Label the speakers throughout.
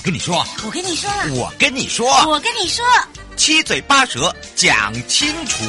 Speaker 1: 我跟你说，
Speaker 2: 我跟你说，
Speaker 1: 我跟你说，
Speaker 2: 我跟你说，
Speaker 1: 七嘴八舌讲清楚。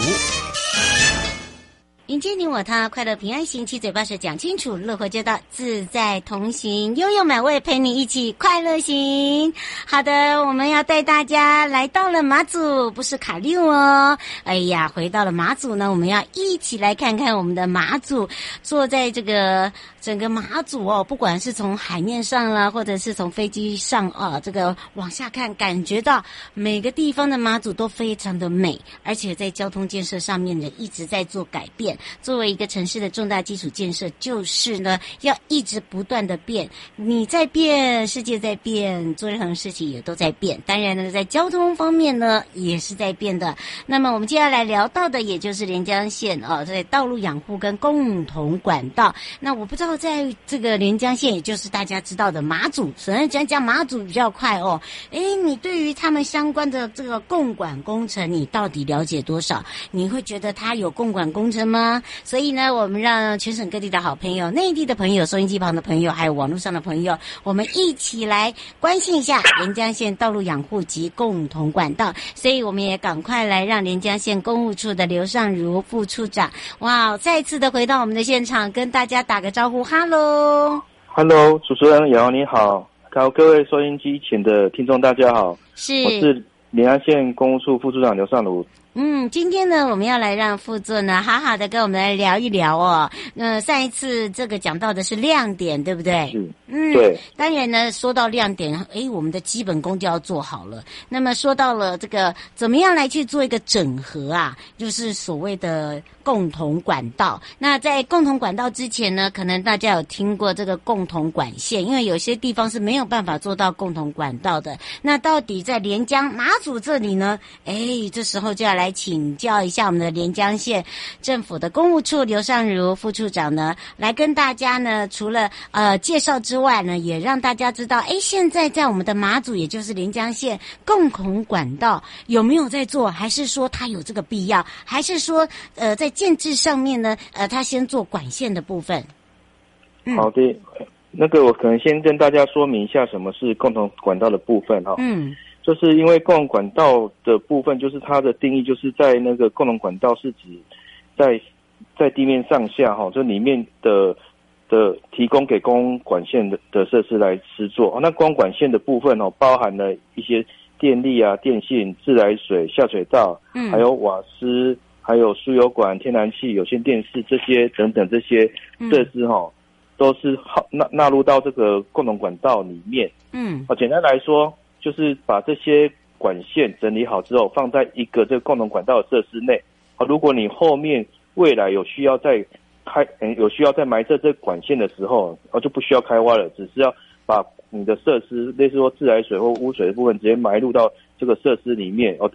Speaker 2: 迎接你我他，快乐平安行，七嘴八舌讲清楚，乐活街道自在同行，悠悠美味陪你一起快乐行。好的，我们要带大家来到了马祖，不是卡六哦。哎呀，回到了马祖呢，我们要一起来看看我们的马祖，坐在这个整个马祖哦，不管是从海面上啦，或者是从飞机上啊，这个往下看，感觉到每个地方的马祖都非常的美，而且在交通建设上面呢，一直在做改变。作为一个城市的重大基础建设，就是呢，要一直不断的变。你在变，世界在变，做任何事情也都在变。当然呢，在交通方面呢，也是在变的。那么我们接下来聊到的，也就是连江县哦，在道路养护跟共同管道。那我不知道，在这个连江县，也就是大家知道的马祖，首先讲讲马祖比较快哦。诶，你对于他们相关的这个共管工程，你到底了解多少？你会觉得他有共管工程吗？所以呢，我们让全省各地的好朋友、内地的朋友、收音机旁的朋友，还有网络上的朋友，我们一起来关心一下连江县道路养护及共同管道。所以我们也赶快来让连江县公务处的刘尚如副处长，哇，再次的回到我们的现场，跟大家打个招呼，哈喽，
Speaker 3: 哈喽，主持人瑶你好，还有各位收音机前的听众大家好，
Speaker 2: 是，
Speaker 3: 我是连安县公务处副处长刘尚如。
Speaker 2: 嗯，今天呢，我们要来让副座呢，好好的跟我们来聊一聊哦。那上一次这个讲到的是亮点，对不对？
Speaker 3: 是，
Speaker 2: 嗯，
Speaker 3: 对。
Speaker 2: 当然呢，说到亮点，诶，我们的基本功就要做好了。那么说到了这个，怎么样来去做一个整合啊？就是所谓的共同管道。那在共同管道之前呢，可能大家有听过这个共同管线，因为有些地方是没有办法做到共同管道的。那到底在连江马祖这里呢？诶，这时候就要来。来请教一下我们的连江县政府的公务处刘尚如副处长呢，来跟大家呢，除了呃介绍之外呢，也让大家知道，哎，现在在我们的马祖，也就是连江县共同管道有没有在做，还是说它有这个必要，还是说呃在建制上面呢，呃，它先做管线的部分？
Speaker 3: 嗯、好的，那个我可能先跟大家说明一下什么是共同管道的部分哈。嗯。就是因为共同管道的部分，就是它的定义，就是在那个共同管道是指在在地面上下哈，这里面的的提供给公管线的的设施来施作。那光管线的部分哦，包含了一些电力啊、电信、自来水下水道，嗯，还有瓦斯，还有输油管、天然气、有线电视这些等等这些设施哈，都是纳纳入到这个共同管道里面。嗯，啊，简单来说。就是把这些管线整理好之后，放在一个这个共同管道的设施内。啊，如果你后面未来有需要再开，嗯，有需要再埋设这管线的时候，啊，就不需要开挖了，只是要把你的设施，类似说自来水或污水的部分，直接埋入到这个设施里面。哦，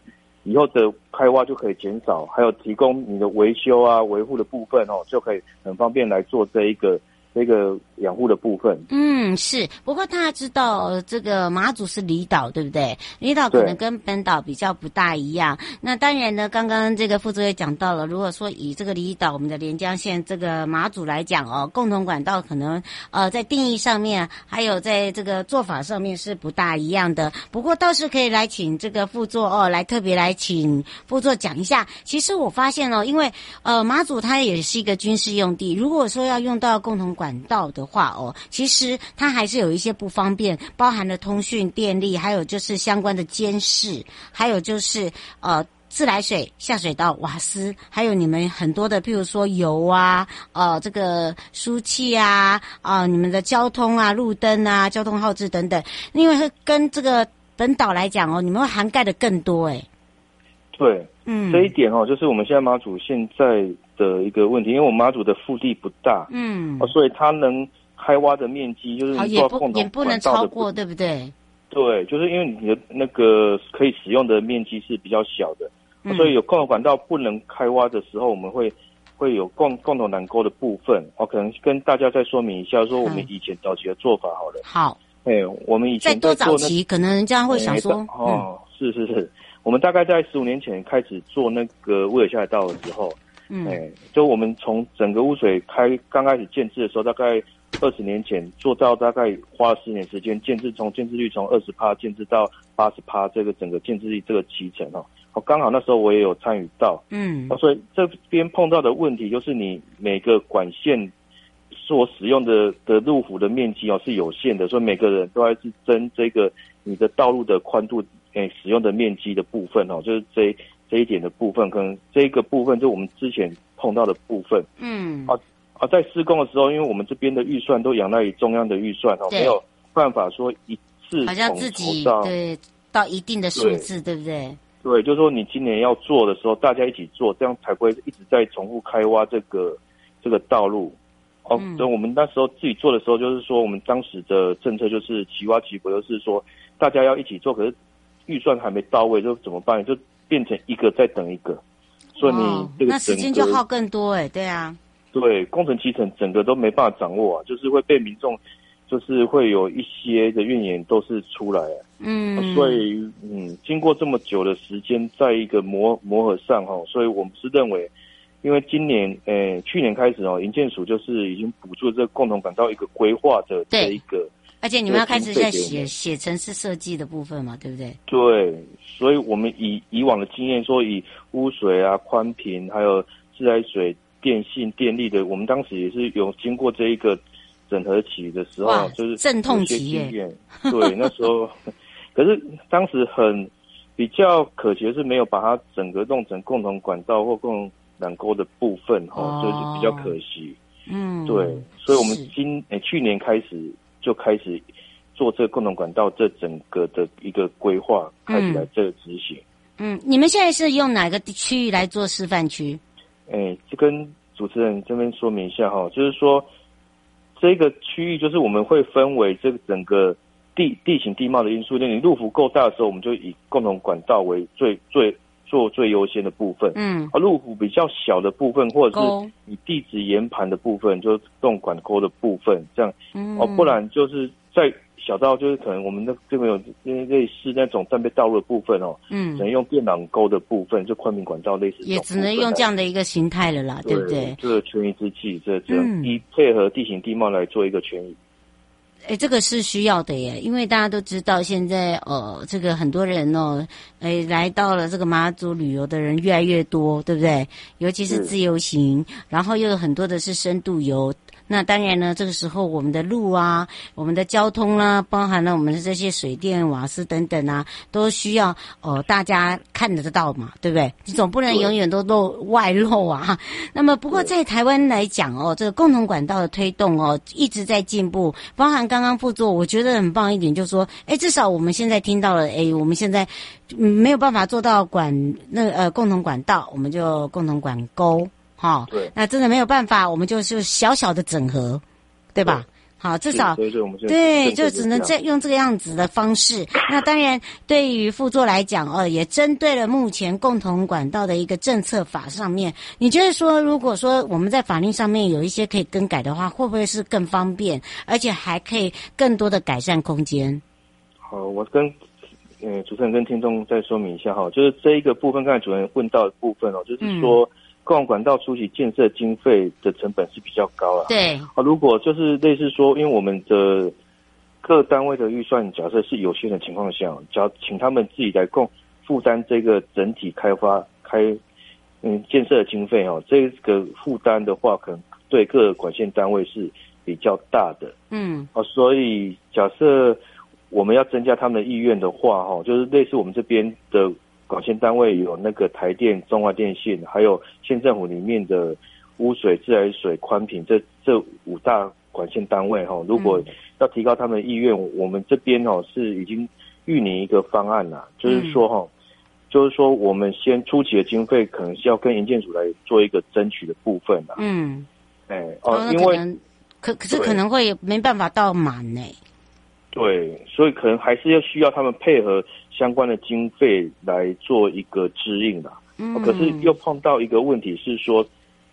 Speaker 3: 以后的开挖就可以减少，还有提供你的维修啊、维护的部分哦，就可以很方便来做这一个这个养护的部分，
Speaker 2: 嗯，是。不过大家知道，这个马祖是离岛，对不对？离岛可能跟本岛比较不大一样。那当然呢，刚刚这个副座也讲到了，如果说以这个离岛，我们的连江县这个马祖来讲哦，共同管道可能呃在定义上面，还有在这个做法上面是不大一样的。不过倒是可以来请这个副座哦，来特别来请副座讲一下。其实我发现哦，因为呃马祖它也是一个军事用地，如果说要用到共同管管道的话哦，其实它还是有一些不方便，包含了通讯、电力，还有就是相关的监视，还有就是呃自来水、下水道、瓦斯，还有你们很多的，譬如说油啊，呃这个输气啊，啊、呃、你们的交通啊、路灯啊、交通号志等等，因为跟这个本岛来讲哦，你们会涵盖的更多诶。
Speaker 3: 对，嗯，这一点哦，就是我们现在马祖现在。的一个问题，因为我们马祖的腹地不大，嗯，所以它能开挖的面积就是
Speaker 2: 也不也不能超过，对不对？
Speaker 3: 对，就是因为你的那个可以使用的面积是比较小的，嗯、所以有共同管道不能开挖的时候，我们会会有共共同缆沟的部分。我可能跟大家再说明一下，说我们以前早期的做法好了。好，哎，我们以前
Speaker 2: 在多早期，可能人家会想说，
Speaker 3: 哦，是是是，我们大概在十五年前开始做那个威尔下海道的时候。嗯，哎，就我们从整个污水开刚开始建制的时候，大概二十年前做到大概花了十年时间建制，从建制率从二十趴建制到八十趴，这个整个建制率这个期程哦，我刚好那时候我也有参与到，嗯，所以这边碰到的问题就是你每个管线所使用的的路幅的面积哦是有限的，所以每个人都还是争这个你的道路的宽度，哎，使用的面积的部分哦，就是这。这一点的部分，可能这一个部分就我们之前碰到的部分，嗯，啊啊，在施工的时候，因为我们这边的预算都仰赖于中央的预算哦，没有办法说一次
Speaker 2: 好像自己对到一定的数字，对，对不对？
Speaker 3: 对，就是说你今年要做的时候，大家一起做，这样才不会一直在重复开挖这个这个道路。哦，所以我们那时候自己做的时候，就是说我们当时的政策就是齐挖齐补，就是说大家要一起做，可是预算还没到位，就怎么办？就变成一个再等一个，所以你这个、哦、那时间就耗更多哎，对啊，对，工程期程整个都没办法掌握啊，就是会被民众，就是会有一些的怨言都是出来，嗯，所以嗯，经过这么久的时间，在一个磨磨合上哈，所以我们是认为，因为今年诶、欸、去年开始哦，营建署就是已经补助这个共同管道一个规划的这一个。
Speaker 2: 而且你们要开始在写写城市设计的部分嘛，对不对？
Speaker 3: 对，所以我们以以往的经验说，以污水啊、宽频，还有自来水、电信、电力的，我们当时也是有经过这一个整合期的时候，就是
Speaker 2: 阵痛期耶。
Speaker 3: 对，那时候，可是当时很比较可惜的是没有把它整个弄成共同管道或共同缆沟的部分哈，哦、就是比较可惜。嗯，对，所以我们今诶去年开始。就开始做这个共同管道，这整个的一个规划，开始来这个执行。
Speaker 2: 嗯，你们现在是用哪个区域来做示范区？
Speaker 3: 哎，就跟主持人这边说明一下哈，就是说这个区域就是我们会分为这个整个地地形地貌的因素，那你路幅够大的时候，我们就以共同管道为最最。做最优先的部分，嗯，而路虎比较小的部分，或者是以地质岩盘的部分，就是动管沟的部分，这样，嗯，哦，不然就是在小到就是可能我们的这边有类似那种战备道路的部分哦，嗯，只能用电缆沟的部分，就宽频管道类似，
Speaker 2: 也只能用这样的一个形态了啦，对，对不对？
Speaker 3: 这个权宜之计，这这样。以配合地形地貌来做一个权宜。
Speaker 2: 哎，这个是需要的耶，因为大家都知道，现在呃，这个很多人哦，哎，来到了这个马祖旅游的人越来越多，对不对？尤其是自由行，然后又有很多的是深度游。那当然呢，这个时候我们的路啊，我们的交通啦、啊，包含了我们的这些水电瓦斯等等啊，都需要呃大家看得到嘛，对不对？你总不能永远都漏外漏啊。那么不过在台湾来讲哦，这个共同管道的推动哦，一直在进步。包含刚刚副座，我觉得很棒一点，就是说，哎，至少我们现在听到了，哎，我们现在没有办法做到管那呃共同管道，我们就共同管沟。好，对，那真的没有办法，我们就是小小的整合，对吧？好，至少对，就只能这用这个样子的方式。那当然，对于副座来讲，哦，也针对了目前共同管道的一个政策法上面，你觉得说，如果说我们在法令上面有一些可以更改的话，会不会是更方便，而且还可以更多的改善空间？
Speaker 3: 好，我跟呃主持人跟听众再说明一下哈，就是这一个部分，刚才主持人问到的部分哦，就是说。嗯共管道初期建设经费的成本是比较高了。
Speaker 2: 对
Speaker 3: 啊，如果就是类似说，因为我们的各单位的预算假设是有限的情况下，只要请他们自己来共负担这个整体开发开嗯建设的经费哦，这个负担的话，可能对各管线单位是比较大的。
Speaker 2: 嗯，
Speaker 3: 啊，所以假设我们要增加他们的意愿的话，哈，就是类似我们这边的。管线单位有那个台电、中华电信，还有县政府里面的污水、自来水、宽频这这五大管线单位哈，如果要提高他们的意愿，嗯、我们这边哦是已经预拟一个方案了，就是说哈，嗯、就是说我们先初期的经费可能是要跟营建署来做一个争取的部分了。
Speaker 2: 嗯，
Speaker 3: 哎哦，因为
Speaker 2: 可可是可能会没办法到满呢。
Speaker 3: 对，所以可能还是要需要他们配合相关的经费来做一个支应的。嗯，可是又碰到一个问题是说，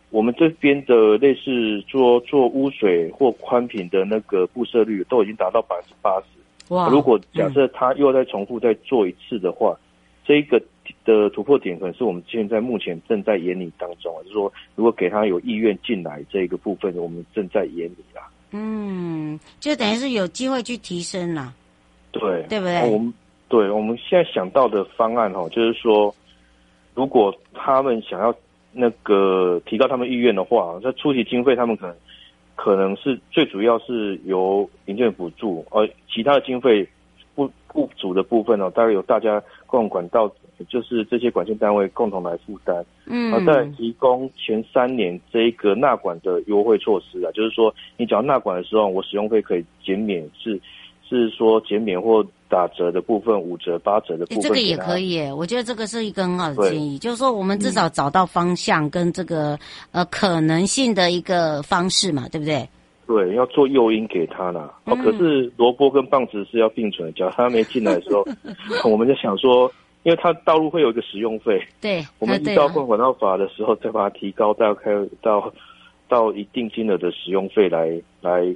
Speaker 3: 我们这边的类似做做污水或宽频的那个布设率都已经达到百分之八十。哇！如果假设他又再重复再做一次的话，嗯、这一个的突破点可能是我们现在目前正在研拟当中，就是说如果给他有意愿进来这一个部分，我们正在研拟啦。
Speaker 2: 嗯，就等于是有机会去提升了，
Speaker 3: 对，
Speaker 2: 对不对？
Speaker 3: 我们对我们现在想到的方案哈，就是说，如果他们想要那个提高他们意愿的话，在初期经费他们可能可能是最主要是由营建补助，而其他的经费不不足的部分呢，大概由大家共同管道。就是这些管线单位共同来负担，嗯，然后再提供前三年这一个纳管的优惠措施啊，就是说你只要纳管的时候，我使用费可以减免，是是说减免或打折的部分，五折、八折的部分，
Speaker 2: 这个也可以，我觉得这个是一个很好的建议，就是说我们至少找到方向跟这个、嗯、呃可能性的一个方式嘛，对不对？
Speaker 3: 对，要做诱因给他呢。哦，可是萝卜跟棒子是要并存的，假如他没进来的时候，我们就想说。因为它道路会有一个使用费，
Speaker 2: 对，
Speaker 3: 我们依照共同管道法的时候，再把它提高到开到到一定金额的使用费来来，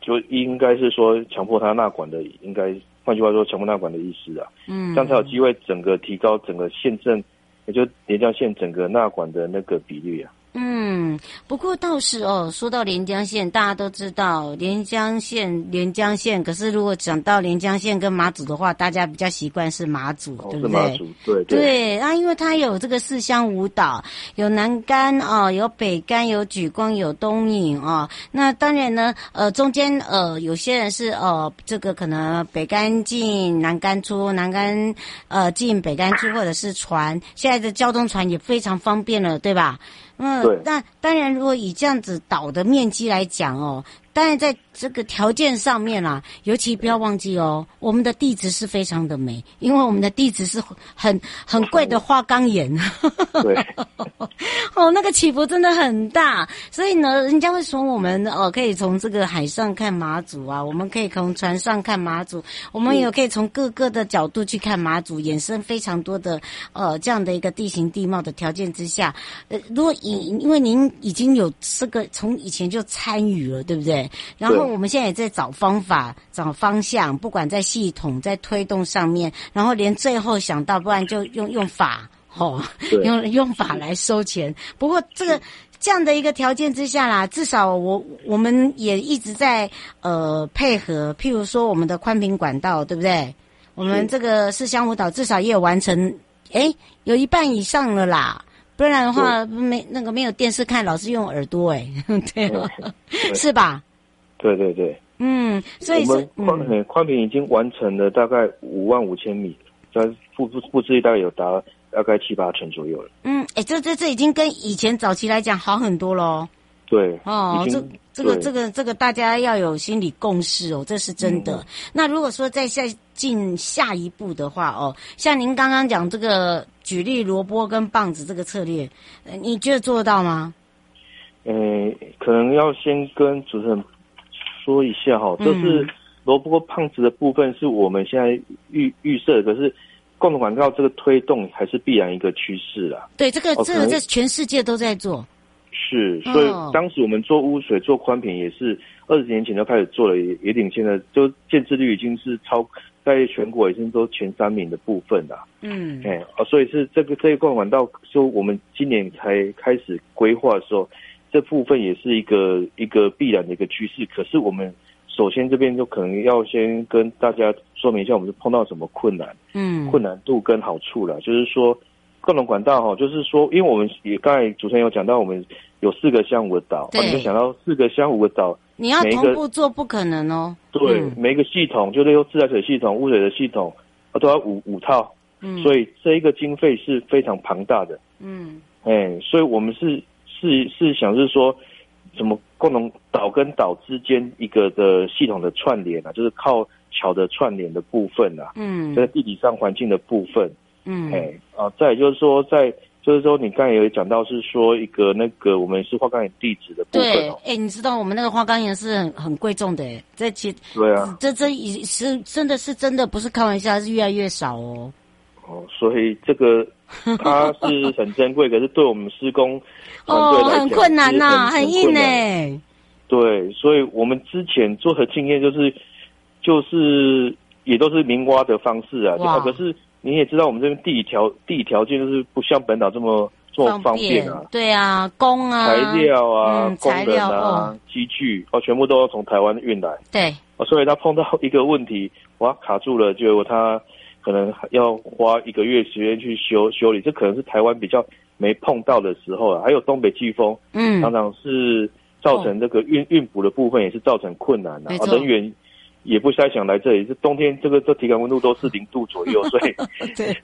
Speaker 3: 就应该是说强迫他纳管的，应该换句话说全部纳管的意思啊，嗯，这样才有机会整个提高整个县镇，也就连江县整个纳管的那个比率啊。
Speaker 2: 嗯，不过倒是哦，说到连江县，大家都知道连江县，连江县。可是如果讲到连江县跟马祖的话，大家比较习惯是马祖，哦、对不对？
Speaker 3: 马祖，对
Speaker 2: 对。对啊，因为它有这个四乡五岛，有南竿哦，有北竿，有举光，有东引哦。那当然呢，呃，中间呃，有些人是呃，这个可能北竿进，南竿出，南竿呃进，北竿出，或者是船。现在的交通船也非常方便了，对吧？嗯，那当然，如果以这样子岛的面积来讲哦，当然在这个条件上面啦，尤其不要忘记哦，我们的地质是非常的美，因为我们的地质是很很贵的花岗岩。
Speaker 3: 对，
Speaker 2: 哦，那个起伏真的很大，所以呢，人家会说我们哦，可以从这个海上看马祖啊，我们可以从船上看马祖，我们也可以从各个的角度去看马祖，衍生非常多的呃这样的一个地形地貌的条件之下，呃，如果以因为您已经有这个从以前就参与了，对不对？然后我们现在也在找方法、找方向，不管在系统、在推动上面，然后连最后想到，不然就用用法，哦，用用法来收钱。不过这个这样的一个条件之下啦，至少我我们也一直在呃配合，譬如说我们的宽频管道，对不对？我们这个四乡舞蹈至少也有完成，诶，有一半以上了啦。不然的话，没那个没有电视看，老是用耳朵哎，对 吧？是吧？
Speaker 3: 对对对。
Speaker 2: 嗯，所以是
Speaker 3: 我们宽频宽频已经完成了大概五万五千米，在布布布置大概有达大概七八成左右了。
Speaker 2: 嗯，哎，这这这已经跟以前早期来讲好很多喽。
Speaker 3: 对。
Speaker 2: 哦，这这个这个这个大家要有心理共识哦，这是真的。嗯、那如果说再下进下一步的话哦，像您刚刚讲这个。举例萝卜跟棒子这个策略，你觉得做得到吗？
Speaker 3: 呃，可能要先跟主持人说一下哈，就是萝卜胖子的部分是我们现在预预设，可是共同管道这个推动还是必然一个趋势啦。
Speaker 2: 对，这个这个在全世界都在做。
Speaker 3: 是，所以当时我们做污水做宽频也是二十年前就开始做了，也也领先了，就建置率已经是超在全国已经都前三名的部分了。嗯，哎，所以是这个这一块管道，就我们今年才开始规划的时候，这部分也是一个一个必然的一个趋势。可是我们首先这边就可能要先跟大家说明一下，我们是碰到什么困难，嗯，困难度跟好处了，就是说。各种管道哈，就是说，因为我们也刚才主持人有讲到，我们有四个乡五个岛，你，就想到四个乡五个岛，
Speaker 2: 你要同步做不可能哦。
Speaker 3: 对，嗯、每一个系统，就是用自来水系统、污水的系统，都要五五套，嗯，所以这一个经费是非常庞大的，嗯，哎，所以我们是是是想是说，什么共同岛跟岛之间一个的系统的串联啊，就是靠桥的串联的部分啊，嗯，在地理上环境的部分。嗯，哎，啊，再就是说，在就是说，你刚才有讲到是说一个那个我们是花岗岩地址的部分。对，
Speaker 2: 哎，你知道我们那个花岗岩是很很贵重的，哎，这其
Speaker 3: 对啊，
Speaker 2: 这这已是真的是真的不是开玩笑，是越来越少哦。
Speaker 3: 哦，所以这个 它是很珍贵，可是对我们施工
Speaker 2: 哦很困难呐、啊，很硬哎。
Speaker 3: 对，所以我们之前做的经验就是就是也都是明挖的方式啊，哇可是。你也知道，我们这边地理条地理条件就是不像本岛这么这么方便啊。
Speaker 2: 对啊，工啊，
Speaker 3: 材料啊，工人啊，机具哦，全部都要从台湾运来。
Speaker 2: 对，
Speaker 3: 哦，所以他碰到一个问题，哇，卡住了，就他可能要花一个月时间去修修理，这可能是台湾比较没碰到的时候啊。还有东北季风，嗯，常常是造成这个运运补的部分也是造成困难的啊，人员。也不太想来这里，这冬天这个这体感温度都是零度左右，所以对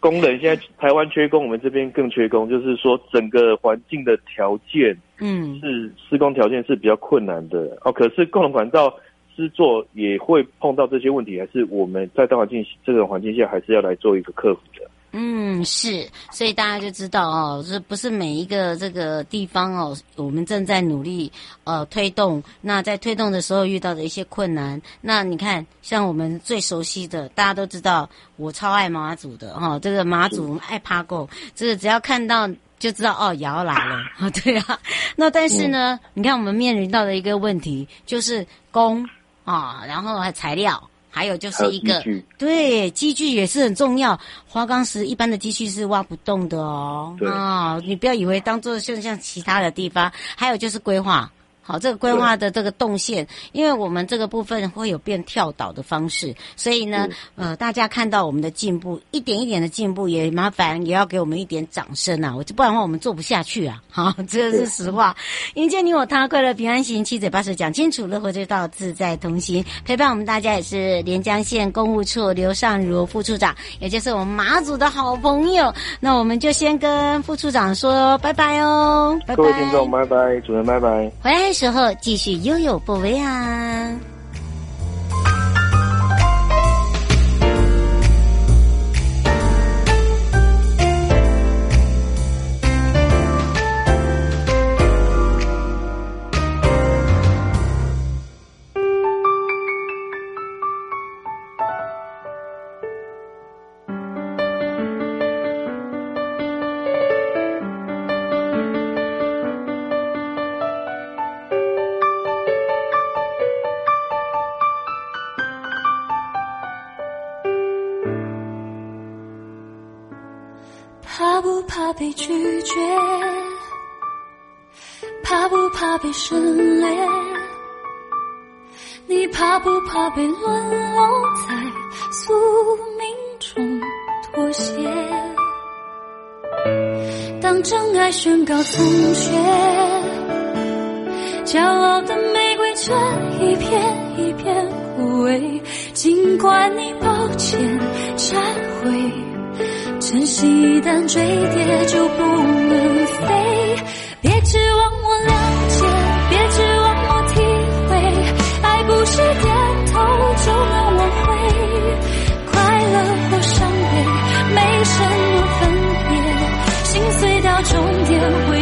Speaker 3: 工人现在台湾缺工，我们这边更缺工，就是说整个环境的条件，嗯，是施工条件是比较困难的哦。可是共同管道施作也会碰到这些问题，还是我们在大环境这种环境下，还是要来做一个克服的。
Speaker 2: 嗯，是，所以大家就知道哦，这不是每一个这个地方哦，我们正在努力呃推动。那在推动的时候遇到的一些困难，那你看，像我们最熟悉的，大家都知道，我超爱马祖的哈、哦，这个马祖爱趴够，这个只要看到就知道哦，也要来了啊，对啊。那但是呢，嗯、你看我们面临到的一个问题就是工啊，然后还材料。还有就是一个机对机具也是很重要，花岗石一般的机具是挖不动的哦。啊、哦，你不要以为当做像像其他的地方，还有就是规划。好，这个规划的这个动线，因为我们这个部分会有变跳岛的方式，所以呢，呃，大家看到我们的进步，一点一点的进步，也麻烦也要给我们一点掌声啊！我不然的话，我们做不下去啊！好，这个是实话。迎接你我他，快乐平安行，七嘴八舌讲清楚，乐活之道自在同行。陪伴我们大家也是连江县公务处刘尚如副处长，也就是我们马祖的好朋友。那我们就先跟副处长说拜拜哦，拜拜。各
Speaker 3: 位听众，拜拜，主任拜拜，
Speaker 2: 回来。时候继续悠悠不为啊。
Speaker 4: 要从缺，骄傲的玫瑰却一片一片枯萎。尽管你抱歉忏悔。珍惜，一旦坠跌就不能飞。终点会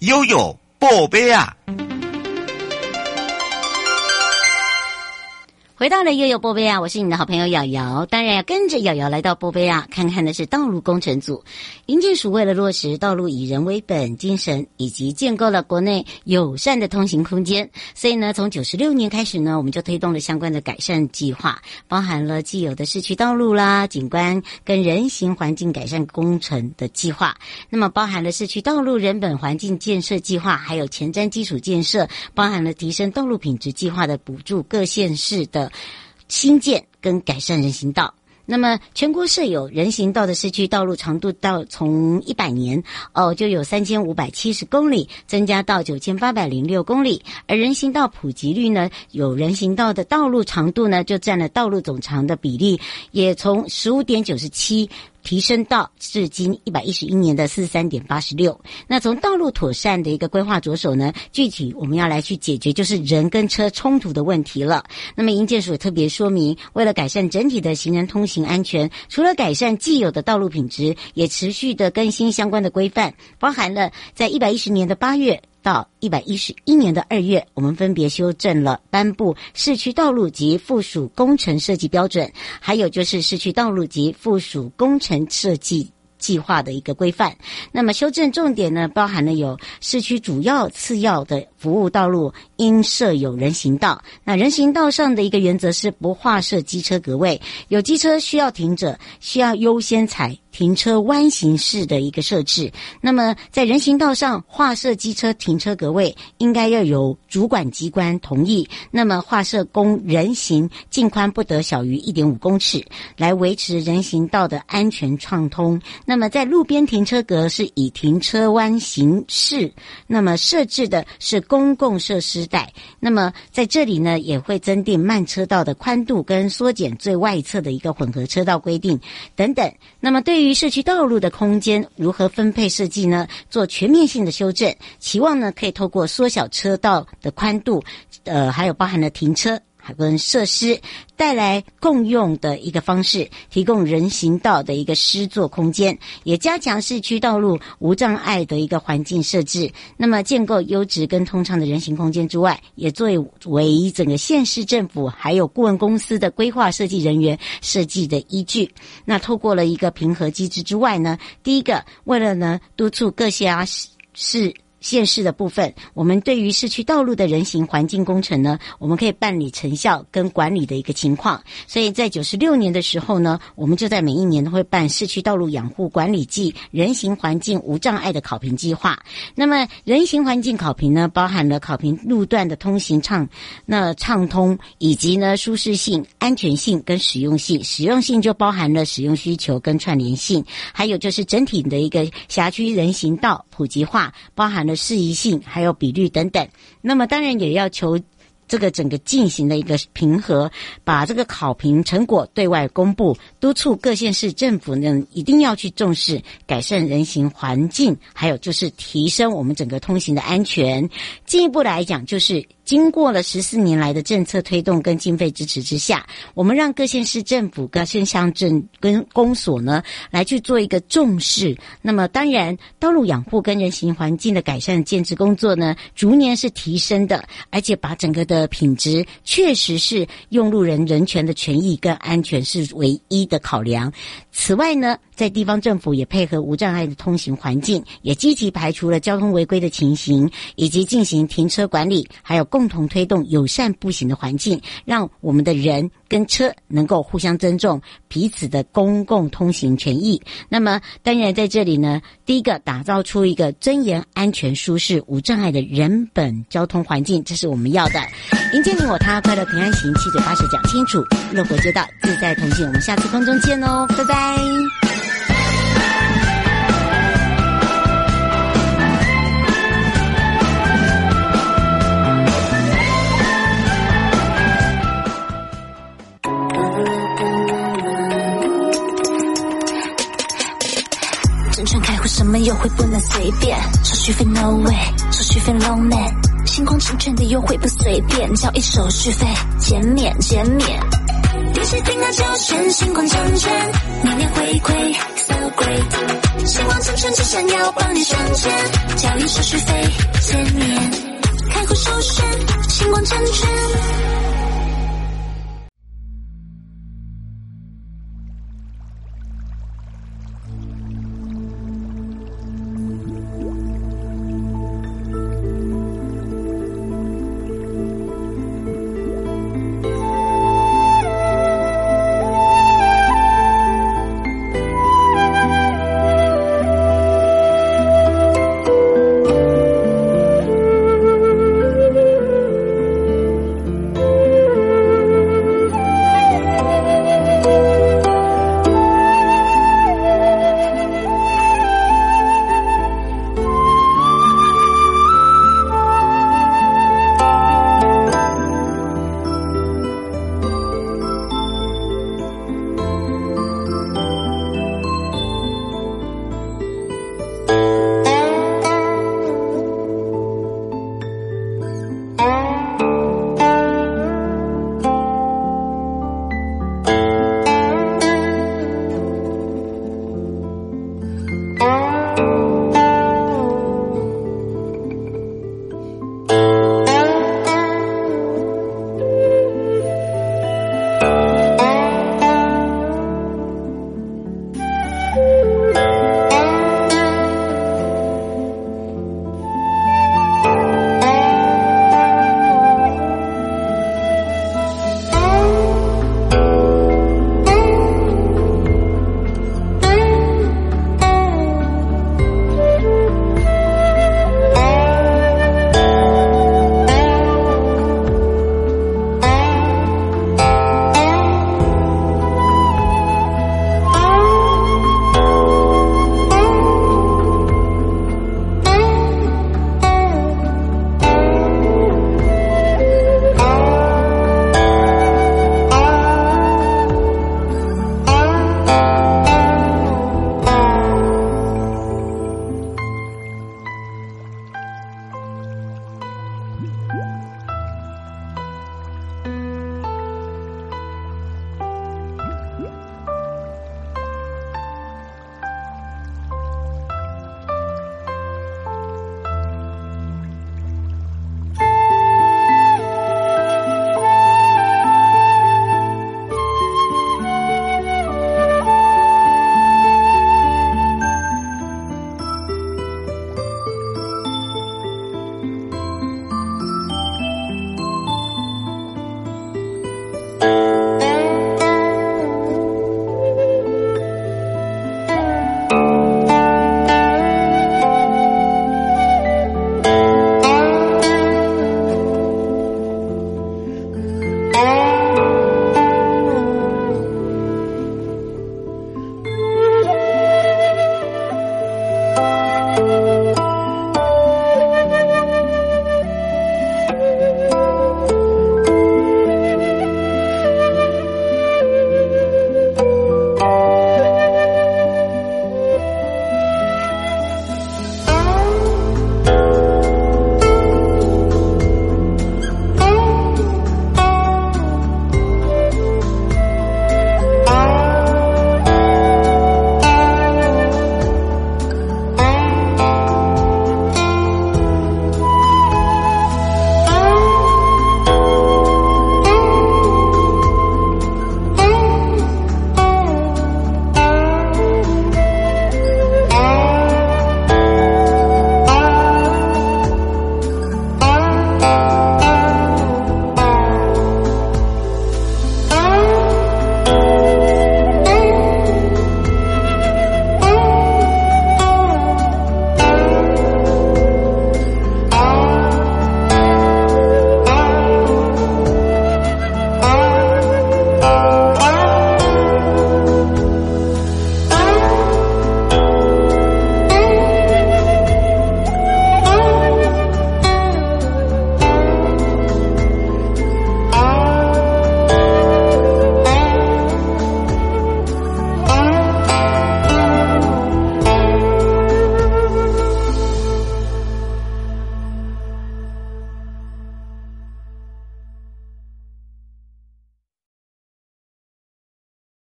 Speaker 1: 悠悠，宝贝啊！
Speaker 2: 回到了悠悠波贝亚，我是你的好朋友瑶瑶。当然要跟着瑶瑶来到波贝亚，看看的是道路工程组。营建署为了落实道路以人为本精神，以及建构了国内友善的通行空间，所以呢，从九十六年开始呢，我们就推动了相关的改善计划，包含了既有的市区道路啦、景观跟人行环境改善工程的计划。那么，包含了市区道路人本环境建设计划，还有前瞻基础建设，包含了提升道路品质计划的补助各县市的。新建跟改善人行道。那么，全国设有人行道的市区道路长度到从一百年哦，就有三千五百七十公里，增加到九千八百零六公里。而人行道普及率呢，有人行道的道路长度呢，就占了道路总长的比例，也从十五点九十七。提升到至今一百一十一年的四十三点八十六。那从道路妥善的一个规划着手呢，具体我们要来去解决就是人跟车冲突的问题了。那么营建署特别说明，为了改善整体的行人通行安全，除了改善既有的道路品质，也持续的更新相关的规范，包含了在一百一十年的八月。到一百一十一年的二月，我们分别修正了颁布市区道路及附属工程设计标准，还有就是市区道路及附属工程设计。计划的一个规范，那么修正重点呢，包含了有市区主要、次要的服务道路应设有人行道。那人行道上的一个原则是不划设机车格位，有机车需要停者需要优先采停车弯形式的一个设置。那么在人行道上划设机车停车格位，应该要有主管机关同意。那么划设供人行径宽不得小于一点五公尺，来维持人行道的安全畅通。那么，在路边停车格是以停车弯形式，那么设置的是公共设施带。那么在这里呢，也会增订慢车道的宽度跟缩减最外侧的一个混合车道规定等等。那么对于社区道路的空间如何分配设计呢？做全面性的修正，期望呢可以透过缩小车道的宽度，呃，还有包含了停车。跟设施带来共用的一个方式，提供人行道的一个施作空间，也加强市区道路无障碍的一个环境设置。那么，建构优质跟通畅的人行空间之外，也作为整个县市政府还有顾问公司的规划设计人员设计的依据。那透过了一个评核机制之外呢，第一个为了呢督促各县市。县市的部分，我们对于市区道路的人行环境工程呢，我们可以办理成效跟管理的一个情况。所以在九十六年的时候呢，我们就在每一年都会办市区道路养护管理暨人行环境无障碍的考评计划。那么人行环境考评呢，包含了考评路段的通行畅那畅通，以及呢舒适性、安全性跟实用性。实用性就包含了使用需求跟串联性，还有就是整体的一个辖区人行道普及化，包含。的适宜性，还有比率等等，那么当然也要求这个整个进行的一个评核，把这个考评成果对外公布，督促各县市政府呢一定要去重视改善人行环境，还有就是提升我们整个通行的安全。进一步来讲，就是。经过了十四年来的政策推动跟经费支持之下，我们让各县市政府、各县乡镇跟公所呢来去做一个重视。那么当然，道路养护跟人行环境的改善建设工作呢，逐年是提升的，而且把整个的品质确实是用路人人权的权益跟安全是唯一的考量。此外呢，在地方政府也配合无障碍的通行环境，也积极排除了交通违规的情形，以及进行停车管理，还有公共同推动友善步行的环境，让我们的人跟车能够互相尊重彼此的公共通行权益。那么，当然在这里呢，第一个打造出一个尊严、安全、舒适、无障碍的人本交通环境，这是我们要的。迎接你我他，快乐平安行，七嘴八舌讲清楚，乐活街道自在同行。我们下次空中见哦，拜拜。
Speaker 5: 什么优惠不能随便？手续费 no way，手续费 low man。星光证券的优惠不随便，交易手续费减免减免。电信定额就选星光证券，年年回馈 so great。星光证券只想要帮你省钱，交易手续费减免，开户首选星光证券。